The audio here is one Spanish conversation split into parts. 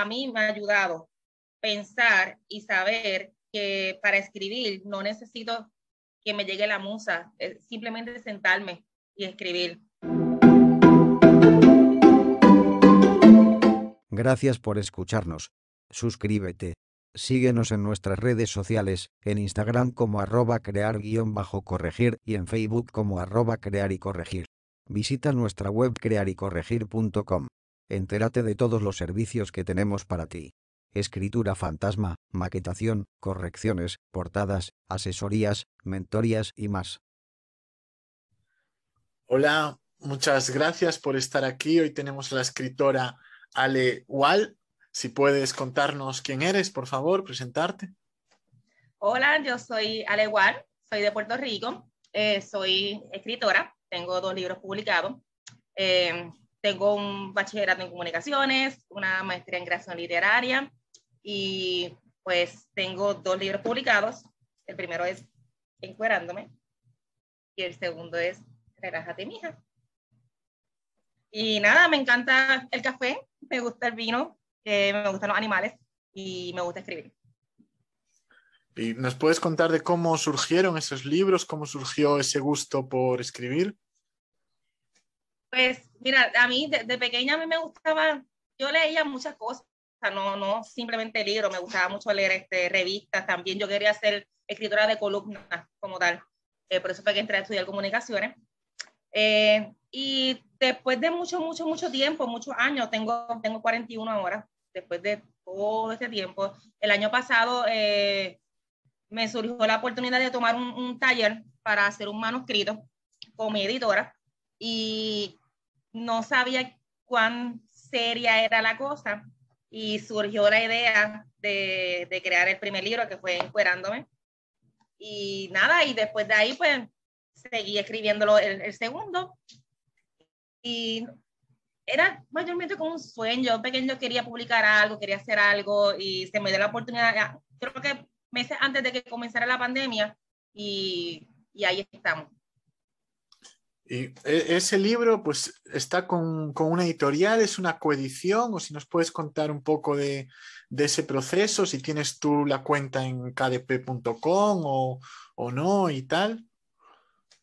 a mí me ha ayudado pensar y saber que para escribir no necesito que me llegue la musa, simplemente sentarme y escribir. Gracias por escucharnos. Suscríbete. Síguenos en nuestras redes sociales, en Instagram como arroba crear-corregir y en Facebook como arroba crear y corregir. Visita nuestra web crearycorregir.com. Entérate de todos los servicios que tenemos para ti. Escritura fantasma, maquetación, correcciones, portadas, asesorías, mentorías y más. Hola, muchas gracias por estar aquí. Hoy tenemos a la escritora Ale Wall. Si puedes contarnos quién eres, por favor, presentarte. Hola, yo soy Ale Wall, soy de Puerto Rico, eh, soy escritora, tengo dos libros publicados. Eh, tengo un bachillerato en comunicaciones, una maestría en creación literaria y pues tengo dos libros publicados. El primero es Encuerándome y el segundo es Relájate, mija. Y nada, me encanta el café, me gusta el vino, eh, me gustan los animales y me gusta escribir. ¿Y nos puedes contar de cómo surgieron esos libros, cómo surgió ese gusto por escribir? Pues mira, a mí de, pequeña a mí me gustaba, yo leía muchas cosas, no, no simplemente libros, me gustaba mucho leer este, revistas, también yo quería ser escritora de columnas como tal, eh, por eso fue que entré a estudiar comunicaciones. Eh, y después de mucho, mucho, mucho tiempo, muchos años, tengo, tengo 41 ahora, después de todo este tiempo, el año pasado eh, me surgió la oportunidad de tomar un, un taller para hacer un manuscrito con mi editora y no sabía cuán seria era la cosa y surgió la idea de, de crear el primer libro que fue Encuerándome. Y nada, y después de ahí pues seguí escribiéndolo el, el segundo y era mayormente como un sueño. Pequeño quería publicar algo, quería hacer algo y se me dio la oportunidad, creo que meses antes de que comenzara la pandemia y, y ahí estamos. Y e, ese libro, pues, está con, con, una editorial, es una coedición, o si nos puedes contar un poco de, de ese proceso, si tienes tú la cuenta en kdp.com o, o, no y tal.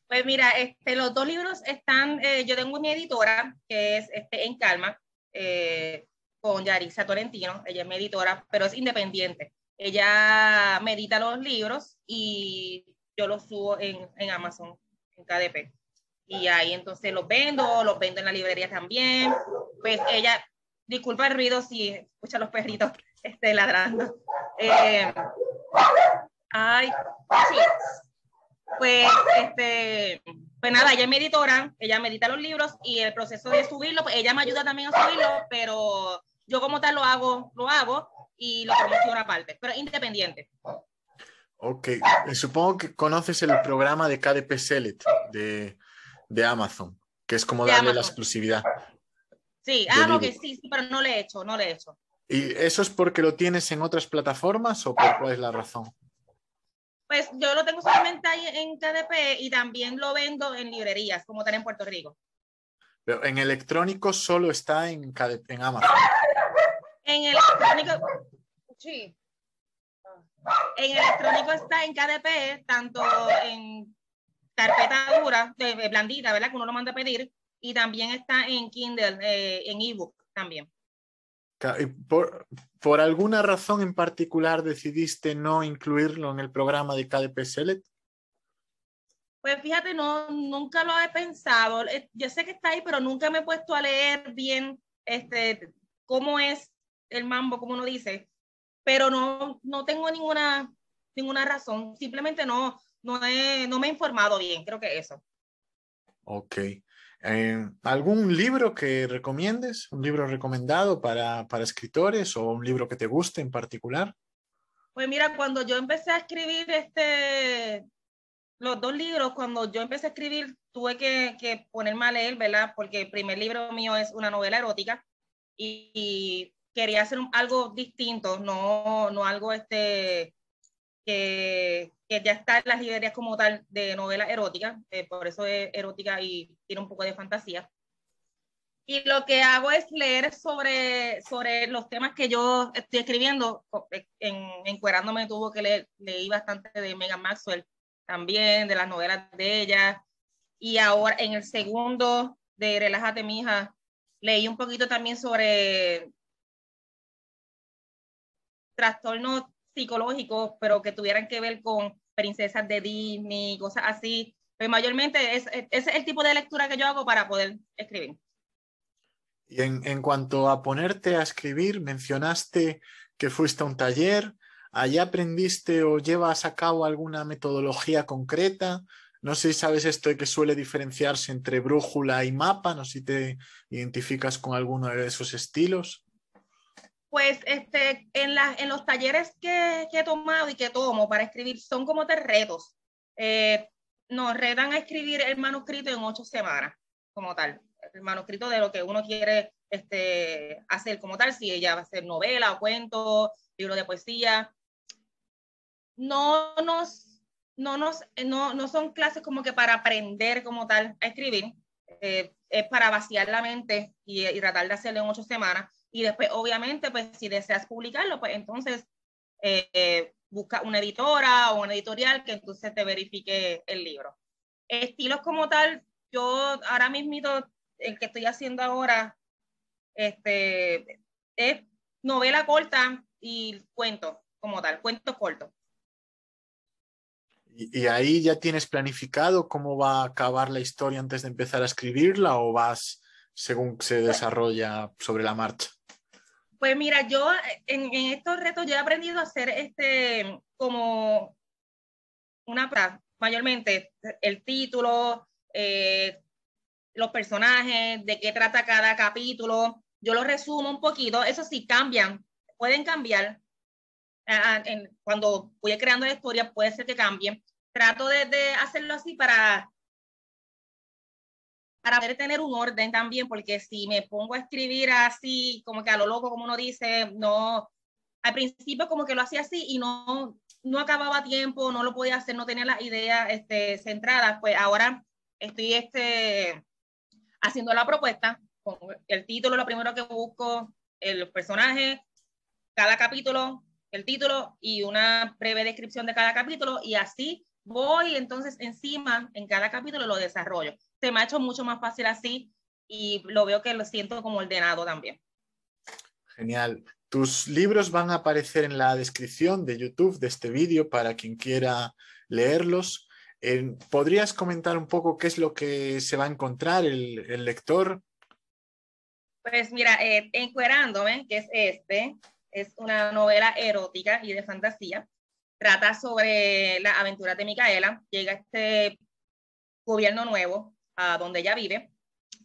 Pues mira, este, los dos libros están, eh, yo tengo mi editora, que es este, En Calma, eh, con Yarisa Torrentino, ella es mi editora, pero es independiente. Ella medita los libros y yo los subo en, en Amazon, en KDP y ahí entonces los vendo, los vendo en la librería también. Pues ella, disculpa el ruido si escucha los perritos este, ladrando. Eh, ay, sí. Pues, este, pues nada, ella es mi editora, ella medita los libros y el proceso de subirlo, pues ella me ayuda también a subirlo, pero yo como tal lo hago, lo hago y lo promociono aparte, pero independiente. Ok, supongo que conoces el programa de KDP Select de, de Amazon, que es como darle la exclusividad. Sí, ah, no, que sí, sí, pero no le he hecho, no le he hecho. ¿Y eso es porque lo tienes en otras plataformas o por cuál es la razón? Pues yo lo tengo solamente ahí en KDP y también lo vendo en librerías, como tal en Puerto Rico. Pero en electrónico solo está en, KDP, en Amazon. En electrónico, sí. En electrónico está en KDP, tanto en carpeta dura, de, blandita, ¿verdad? Que uno lo manda a pedir. Y también está en Kindle, eh, en ebook también. Por, ¿Por alguna razón en particular decidiste no incluirlo en el programa de KDP Select? Pues fíjate, no, nunca lo he pensado. Eh, yo sé que está ahí, pero nunca me he puesto a leer bien este, cómo es el mambo, como uno dice. Pero no, no tengo ninguna, ninguna razón. Simplemente no, no, no me he informado bien, creo que eso. Ok. Eh, ¿Algún libro que recomiendes? ¿Un libro recomendado para, para escritores o un libro que te guste en particular? Pues mira, cuando yo empecé a escribir este, los dos libros, cuando yo empecé a escribir, tuve que, que ponerme a leer, ¿verdad? Porque el primer libro mío es una novela erótica y, y quería hacer algo distinto, no, no algo este, que, que ya está en las librerías como tal de novela erótica, eh, por eso es erótica y tiene un poco de fantasía. Y lo que hago es leer sobre, sobre los temas que yo estoy escribiendo. En, Encuerándome tuvo que leer, leí bastante de Megan Maxwell también, de las novelas de ella. Y ahora en el segundo de Relájate, mija, leí un poquito también sobre trastornos psicológicos, pero que tuvieran que ver con princesas de Disney, cosas así. Pero mayormente es, ese es el tipo de lectura que yo hago para poder escribir. Y en, en, cuanto a ponerte a escribir, mencionaste que fuiste a un taller. ¿Allí aprendiste o llevas a cabo alguna metodología concreta? No sé si sabes esto de que suele diferenciarse entre brújula y mapa, no sé si te identificas con alguno de esos estilos. Pues este, en, la, en los talleres que, que, he tomado y que tomo para escribir son como tres. Eh, nos retan a escribir el manuscrito en ocho semanas, como tal el manuscrito de lo que uno quiere este, hacer como tal, si ella va a ser novela o cuento, libro de poesía. No nos, no nos, no, no son clases como que para aprender como tal a escribir, eh, es para vaciar la mente y, y, tratar de hacerlo en ocho semanas. Y después, obviamente, pues si deseas publicarlo, pues entonces eh, eh, busca una editora o una editorial que entonces te verifique el libro. Estilos como tal, yo ahora mismo el que estoy haciendo ahora este, es novela corta y cuento como tal, cuentos cortos. ¿Y, ¿Y, ahí ya tienes planificado cómo va a acabar la historia antes de empezar a escribirla o vas según se pues desarrolla sobre la marcha? Pues mira, yo en, estos retos yo he aprendido a hacer este como una mayormente el título, eh, los personajes, de qué trata cada capítulo. Yo lo resumo un poquito, eso sí cambian, pueden cambiar. cuando voy creando la historia, puede ser que cambien. Trato de hacerlo así para, para poder tener un orden también, porque si me pongo a escribir así, como que a lo loco, como uno dice, no, al principio como que lo hacía así y no, no acababa tiempo, no lo podía hacer, no tenía las ideas este, centradas, pues ahora estoy este, haciendo la propuesta, con el título, lo primero que busco, el personaje, cada capítulo, el título y una breve descripción de cada capítulo y así voy entonces encima en cada capítulo lo desarrollo. Se me ha hecho mucho más fácil así y lo veo que lo siento como ordenado también. Genial. Tus libros van a aparecer en la descripción de YouTube de este vídeo para quien quiera leerlos. ¿Podrías comentar un poco qué es lo que se va a encontrar el, el lector? Pues mira, eh, Encuerándome, que es este, es una novela erótica y de fantasía. Trata sobre las aventuras de Micaela. Llega este gobierno nuevo a donde ella vive,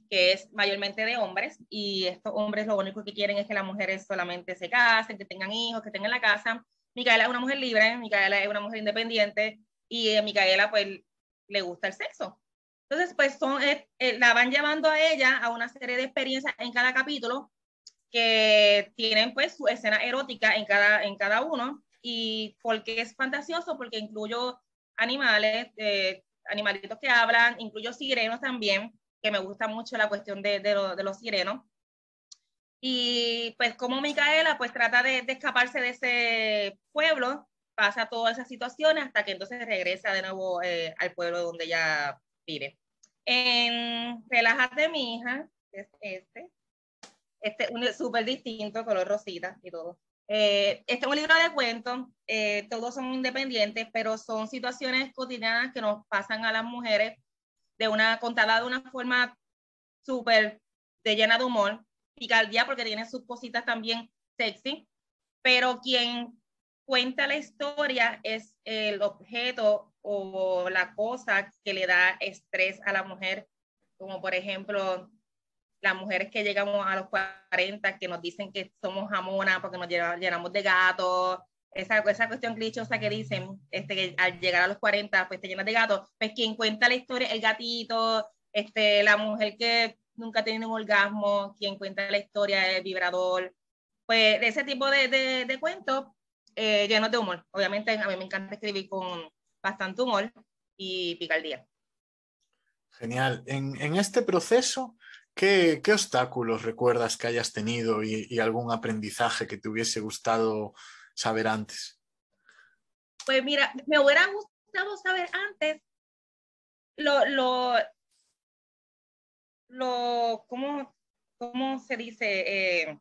que es mayormente de hombres, y estos hombres lo único que quieren es que las mujeres solamente se casen, que tengan hijos, que tengan la casa. Micaela es una mujer libre, Micaela es una mujer independiente, y a Micaela pues le gusta el sexo. Entonces pues son, eh, eh, la van llevando a ella a una serie de experiencias en cada capítulo que tienen pues su escena erótica en cada, en cada uno y porque es fantasioso, porque incluyo animales, eh, animalitos que hablan, incluyo sirenos también, que me gusta mucho la cuestión de, de, los sirenos. Y pues como Micaela pues trata de, de, escaparse de ese pueblo pasa todas esas situaciones hasta que entonces regresa de nuevo eh, al pueblo donde ella vive. Relájate, mi hija, es este, este un súper distinto, color rosita y todo. Eh, este es un libro de cuentos, eh, todos son independientes, pero son situaciones cotidianas que nos pasan a las mujeres de una contada de una forma súper de llena de humor, picardía porque tiene sus cositas también sexy, pero quien cuenta la historia es el objeto o la cosa que le da estrés a la mujer, como por ejemplo las mujeres que llegamos a los 40 que nos dicen que somos jamonas porque nos llenamos de gatos, esa, esa cuestión clichosa que dicen este, que al llegar a los 40 pues te llenas de gatos, pues quien cuenta la historia, el gatito, este, la mujer que nunca ha tenido un orgasmo, quien cuenta la historia, el vibrador, pues ese tipo de, de, de cuentos eh, llenos de humor. Obviamente a mí me encanta escribir con bastante humor y picardía. Genial. En, en este proceso, ¿Qué, obstáculos recuerdas que hayas tenido y, algún aprendizaje que te hubiese gustado saber antes? Pues mira, me hubiera gustado saber antes lo, lo, lo ¿cómo, cómo se dice? Eh,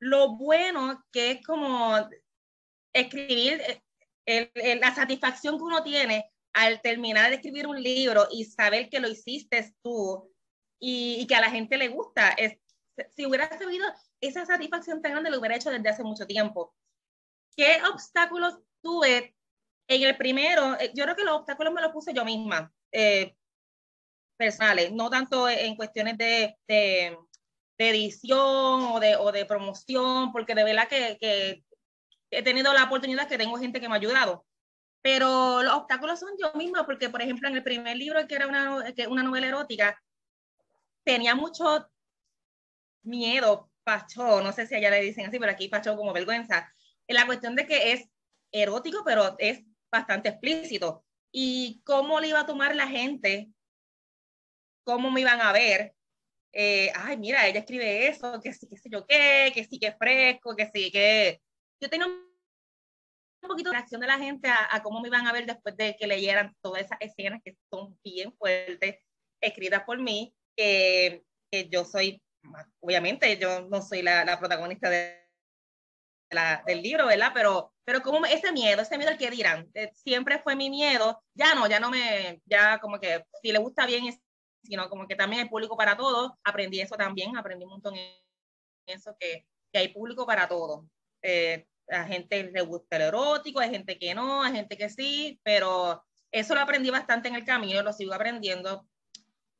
lo bueno que es como escribir, eh, la satisfacción que uno tiene al terminar de escribir un libro y saber que lo hiciste tú y, y que a la gente le gusta. Es, si hubiera sabido esa satisfacción tan grande, lo hubiera hecho desde hace mucho tiempo. ¿Qué obstáculos tuve? En el primero, eh, yo creo que los obstáculos me los puse yo misma, eh, personales, no tanto en cuestiones de, de, de edición o de, o de, promoción, porque de verdad que, que he tenido la oportunidad que tengo gente que me ha ayudado. Pero los obstáculos son yo misma, porque por ejemplo en el primer libro, que era una, una novela erótica, tenía mucho miedo, pacho, no sé si allá le dicen así, pero aquí pacho como vergüenza, en la cuestión de que es erótico, pero es bastante explícito. Y cómo le iba a tomar la gente, cómo me iban a ver. Eh, ay, mira, ella escribe eso, que sí, que sé yo qué, que sí que es fresco, que sí que... Yo tenía un poquito de reacción de la gente a, a, cómo me iban a ver después de que leyeran todas esas escenas que son bien fuertes, escritas por mí, que, que yo soy, obviamente, yo no soy la, la protagonista de la, del libro, ¿verdad? Pero, pero como ese miedo, ese miedo al que dirán, eh, siempre fue mi miedo, ya no, ya no me, ya como que si le gusta bien, sino como que también hay público para todo, aprendí eso también, aprendí un montón en eso, que, que hay público para todo. Eh, a gente le gusta el erótico, hay gente que no, hay gente que sí, pero eso lo aprendí bastante en el camino, lo sigo aprendiendo.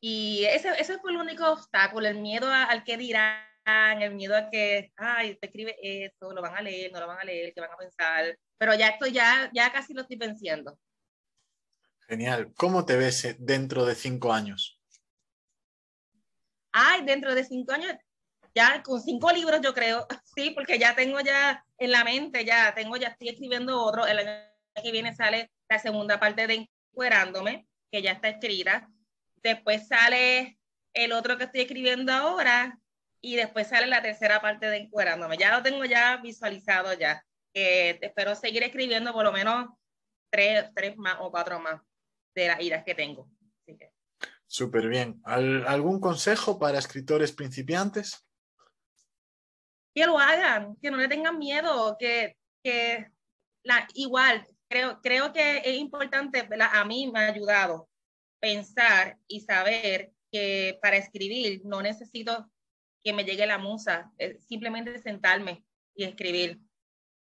Y ese, ese fue el único obstáculo, el miedo a, al que dirán, el miedo a que, ay, te escribe esto, lo van a leer, no lo van a leer, qué van a pensar. Pero ya estoy, ya, ya casi lo estoy venciendo. Genial. ¿Cómo te ves dentro de cinco años? Ay, dentro de cinco años, ya con cinco libros yo creo, sí, porque ya tengo ya en la mente, ya tengo, ya estoy escribiendo otro, el año que viene sale la segunda parte de Encuerándome, que ya está escrita, después sale el otro que estoy escribiendo ahora, y después sale la tercera parte de Encuerándome, ya lo tengo ya visualizado ya, eh, espero seguir escribiendo por lo menos tres, tres más o cuatro más de las iras que tengo. Así que. Súper bien. ¿Al, ¿Algún consejo para escritores principiantes? que lo hagan, que no le tengan miedo, que, que la, igual, creo, creo que es importante, ¿verdad? a mí me ha ayudado pensar y saber que para escribir no necesito que me llegue la musa, simplemente sentarme y escribir.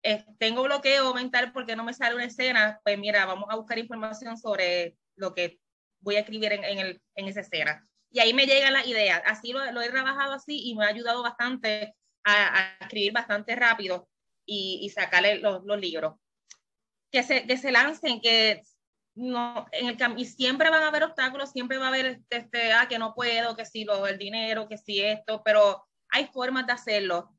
Eh, tengo bloqueo mental porque no me sale una escena, pues mira, vamos a buscar información sobre lo que voy a escribir en, en, el, en esa escena. Y ahí me llegan las ideas. Así lo, lo he trabajado así y me ha ayudado bastante a, a escribir bastante rápido y, y sacarle los, los, libros. Que se, que se lancen, que no, en el y siempre van a haber obstáculos, siempre va a haber este, ah, que no puedo, que si lo, el dinero, que si esto, pero hay formas de hacerlo.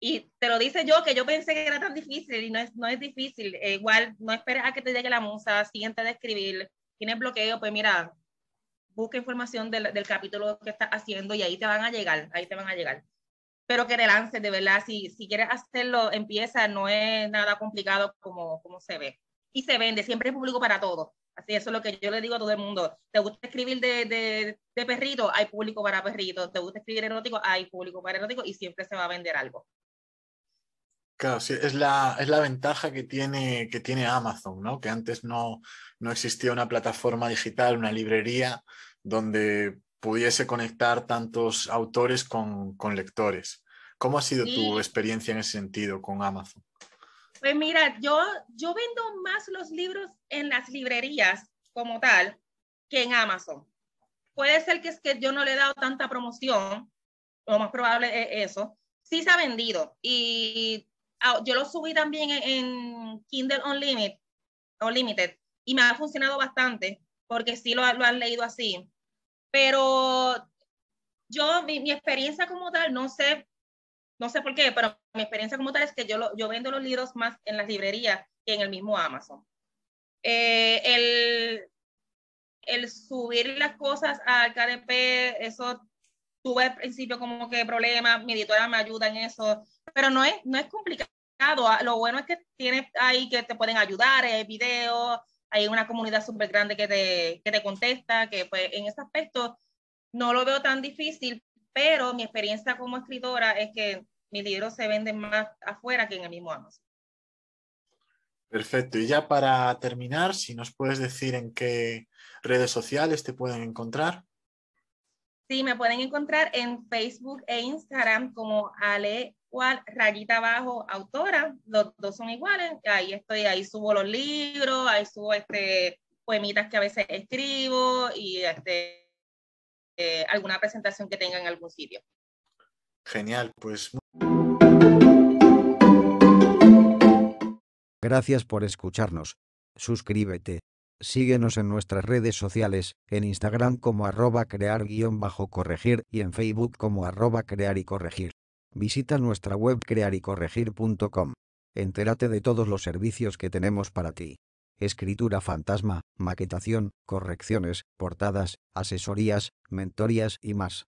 Y te lo dice yo, que yo pensé que era tan difícil y no es, no es difícil. Eh, igual, no esperes a que te llegue la musa, siguiente de escribir, tienes bloqueo, pues mira, busca información del, del capítulo que estás haciendo y ahí te van a llegar, ahí te van a llegar pero que te lances, de verdad, si, si quieres hacerlo, empieza, no es nada complicado como, como se ve. Y se vende, siempre es público para todo. Así eso es lo que yo le digo a todo el mundo. ¿Te gusta escribir de, de, de perrito? Hay público para perritos. ¿Te gusta escribir erótico? Hay público para erótico y siempre se va a vender algo. Claro, sí, es la, es la ventaja que tiene, que tiene Amazon, ¿no? Que antes no, no existía una plataforma digital, una librería donde pudiese conectar tantos autores con, con lectores. ¿Cómo ha sido sí. tu experiencia en ese sentido con Amazon? Pues mira, yo, yo vendo más los libros en las librerías como tal que en Amazon. Puede ser que es que yo no le he dado tanta promoción, lo más probable es eso. Sí se ha vendido y yo lo subí también en Kindle Unlimited, Unlimited y me ha funcionado bastante porque sí lo, lo han leído así pero yo, mi, mi, experiencia como tal, no sé, no sé por qué, pero mi experiencia como tal es que yo, lo, yo vendo los libros más en las librerías que en el mismo Amazon. Eh, el, el subir las cosas al KDP, eso tuve al principio como que problemas, mi editora me ayuda en eso, pero no es, no es complicado. Lo bueno es que tienes ahí que te pueden ayudar, hay videos, hay una comunidad súper grande que te, que te contesta, que pues en ese aspecto no lo veo tan difícil, pero mi experiencia como escritora es que mis libros se venden más afuera que en el mismo Amazon. Perfecto. Y ya para terminar, si nos puedes decir en qué redes sociales te pueden encontrar. Sí, me pueden encontrar en Facebook e Instagram como Ale rayita abajo autora, los dos son iguales, ahí estoy, ahí subo los libros, ahí subo este poemitas que a veces escribo y este eh, alguna presentación que tenga en algún sitio. Genial, pues. Gracias por escucharnos. Suscríbete. Síguenos en nuestras redes sociales, en Instagram como arroba crear-corregir y en Facebook como arroba crear y corregir. Visita nuestra web crearycorregir.com. Entérate de todos los servicios que tenemos para ti escritura fantasma, maquetación, correcciones, portadas, asesorías, mentorías y más.